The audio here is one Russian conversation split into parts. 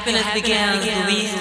happiness, happiness began, began. Leave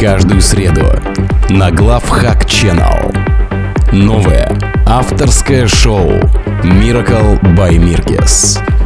Каждую среду на Главхак Channel. Новое авторское шоу Miracle by Mirkes.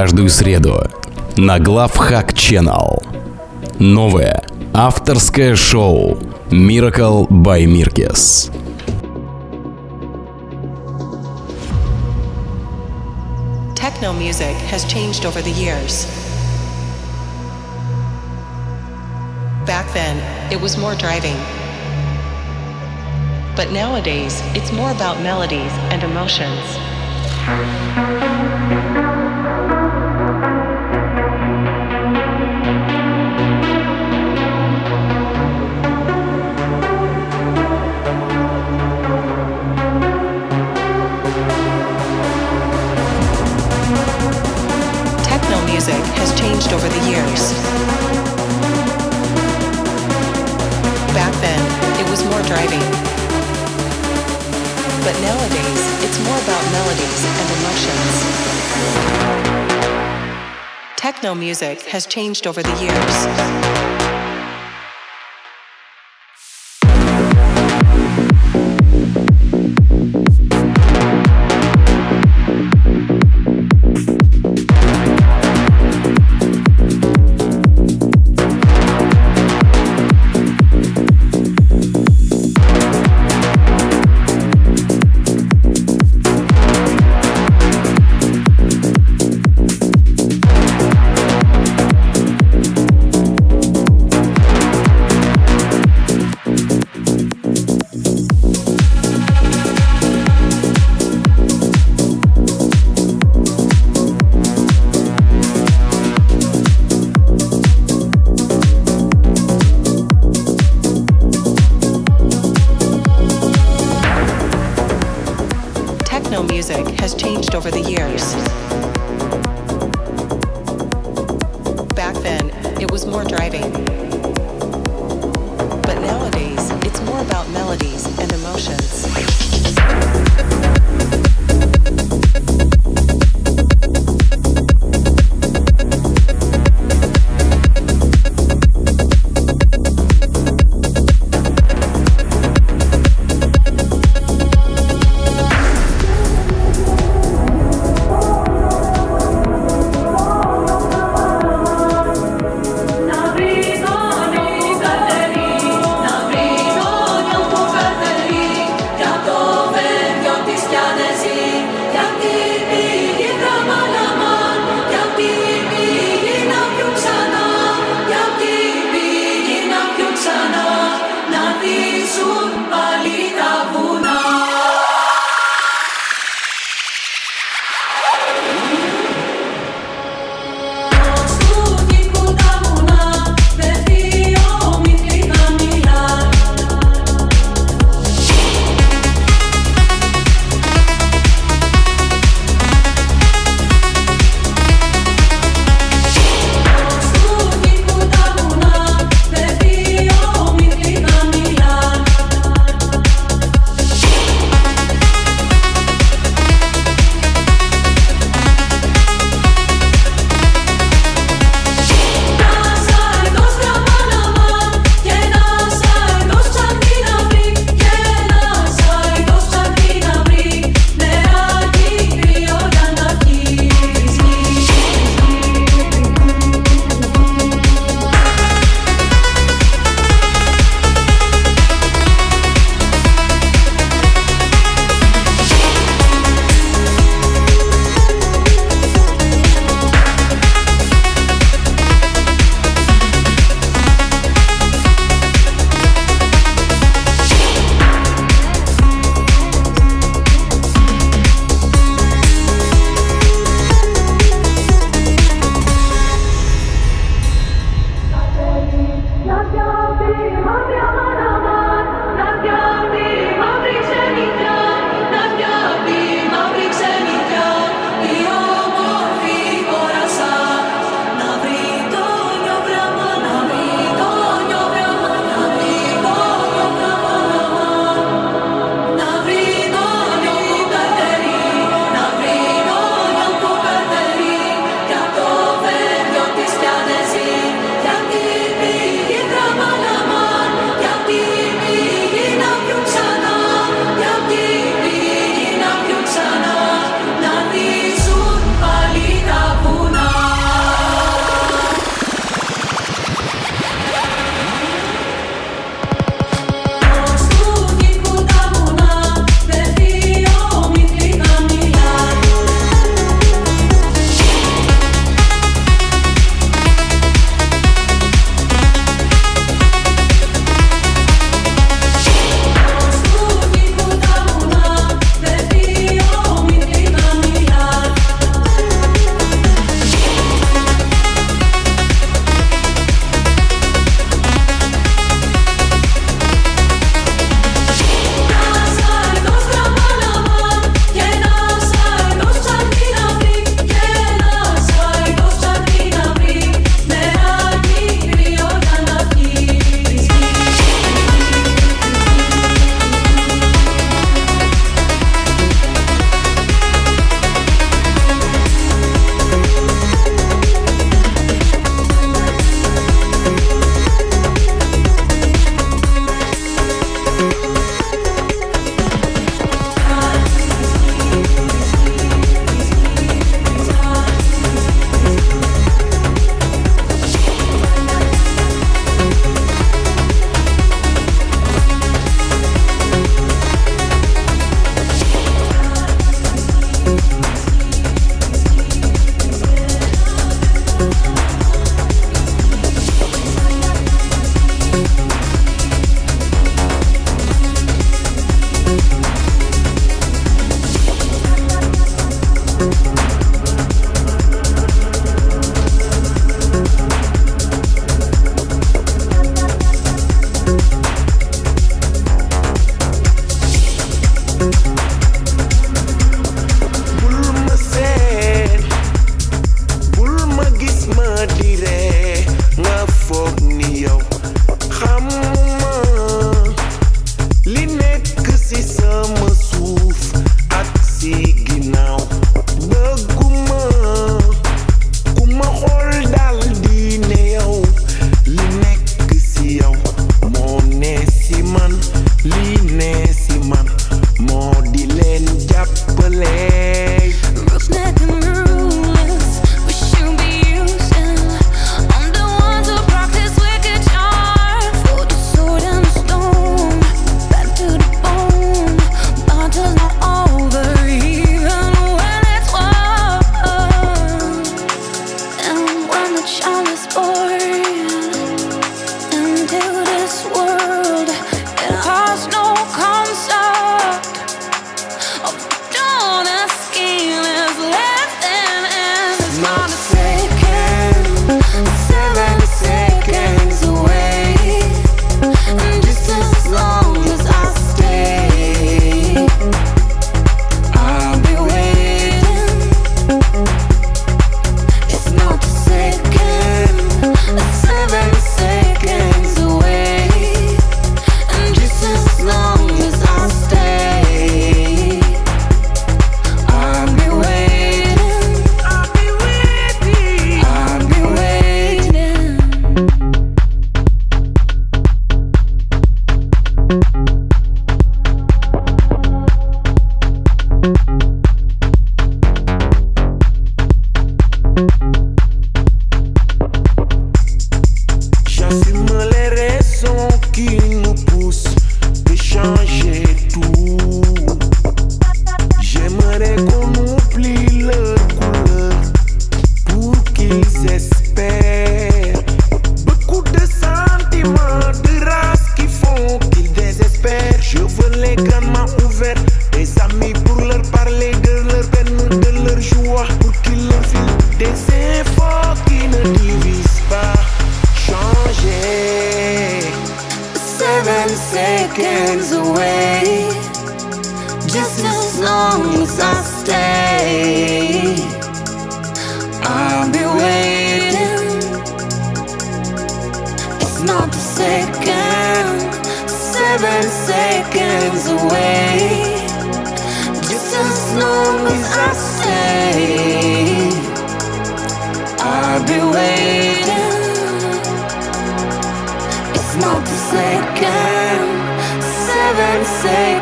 Каждую среду на Главхак Channel. Новое авторское шоу Miracle by Mirkes. Techno music has changed over the years. Back then, it was more driving. But nowadays, it's more about melodies and emotions. Changed over the years. Back then, it was more driving. But nowadays, it's more about melodies and emotions. Techno music has changed over the years.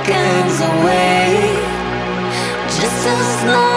seconds away, just as long.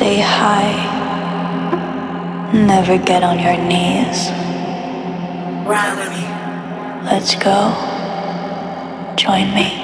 Stay high. Never get on your knees. Ride with me. Let's go. Join me.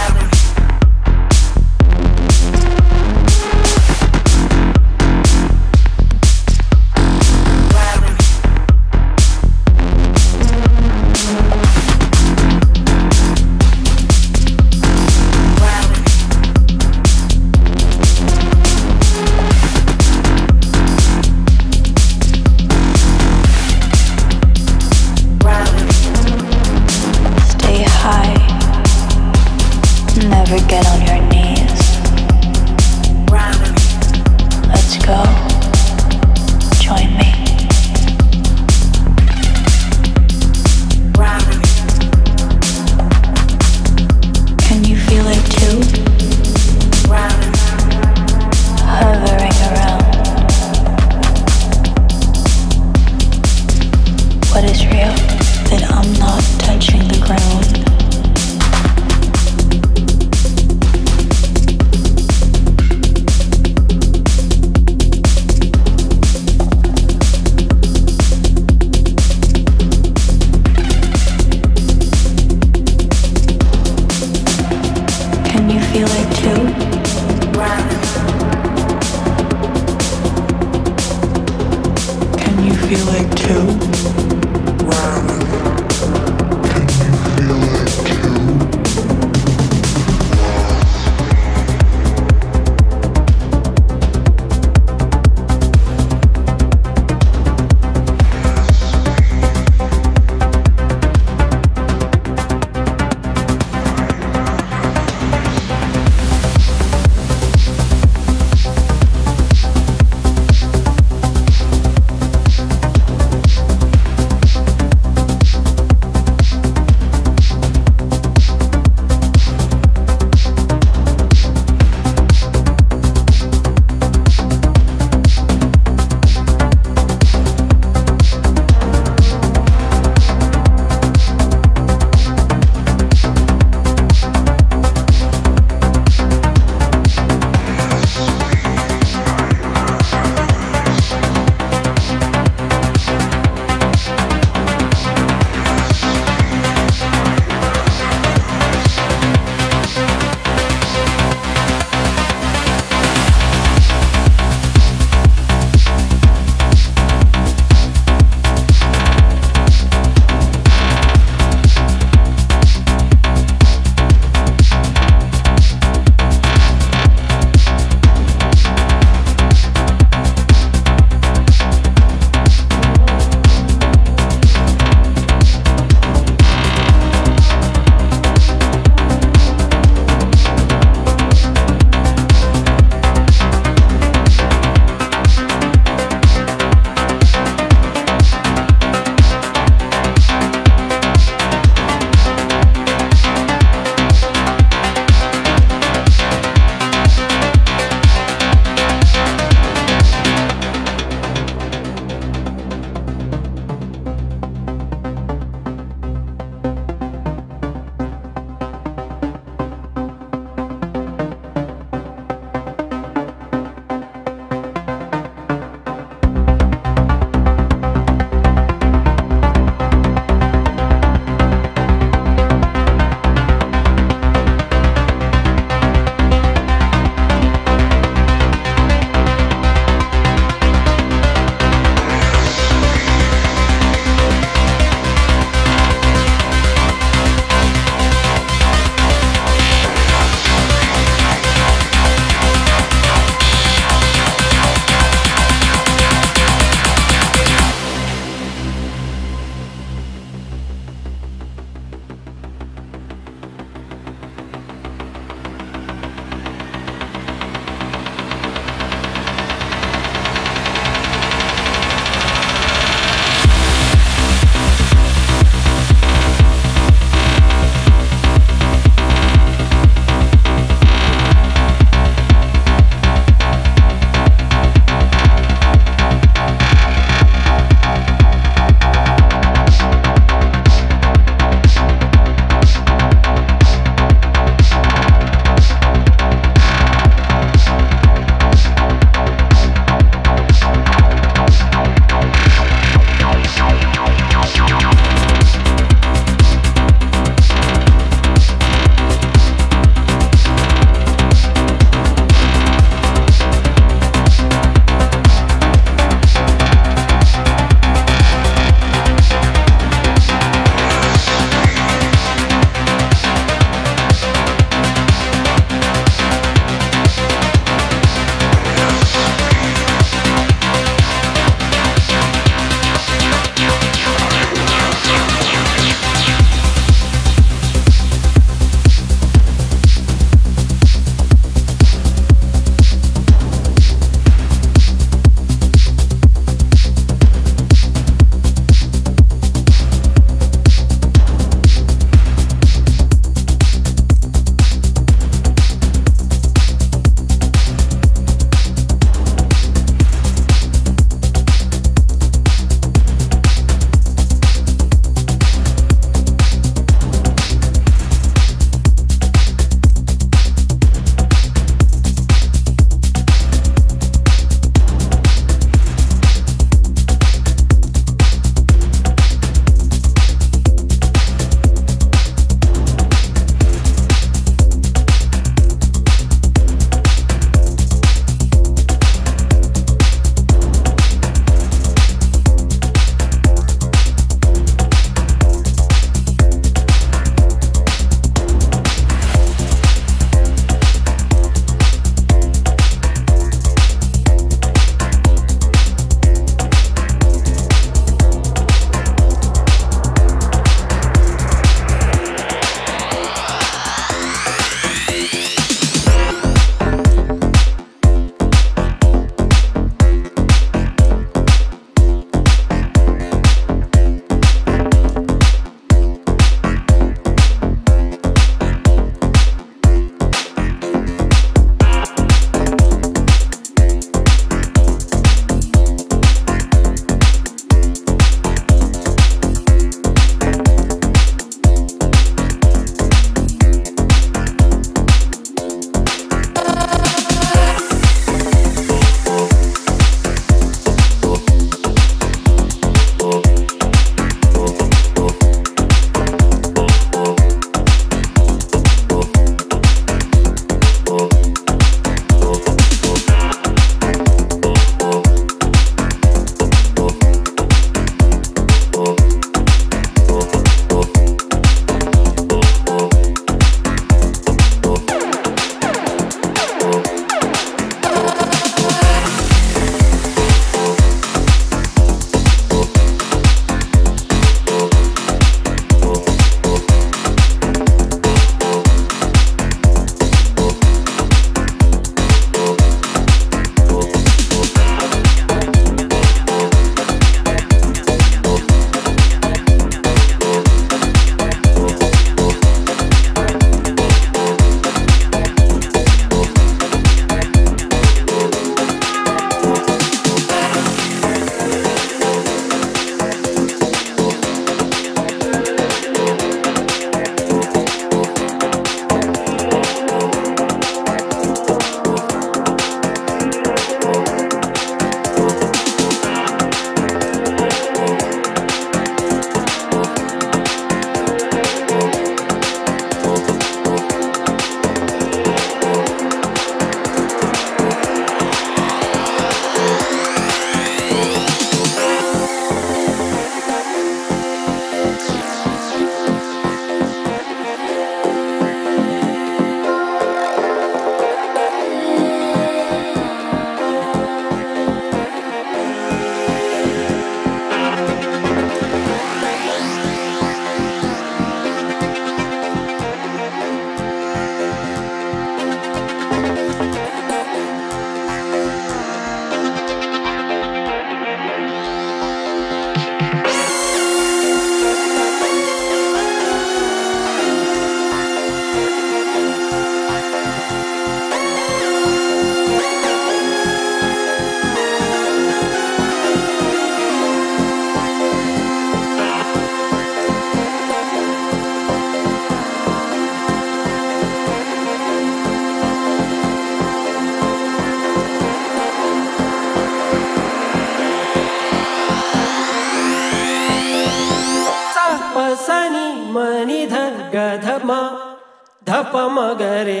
पमगरे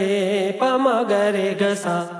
पमगरे गसा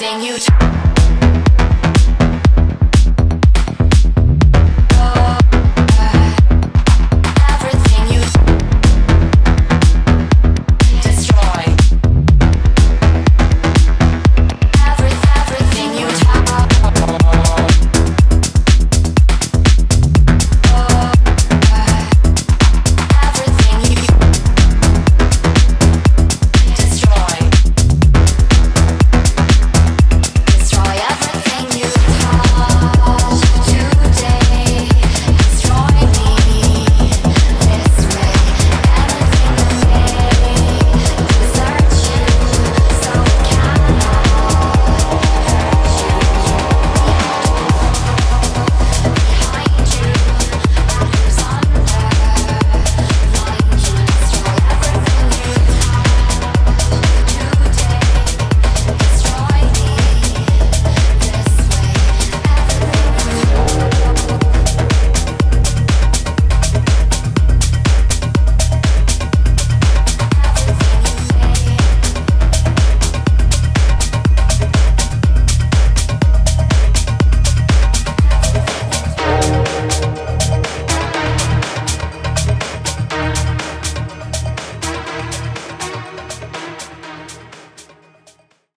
Everything you touch.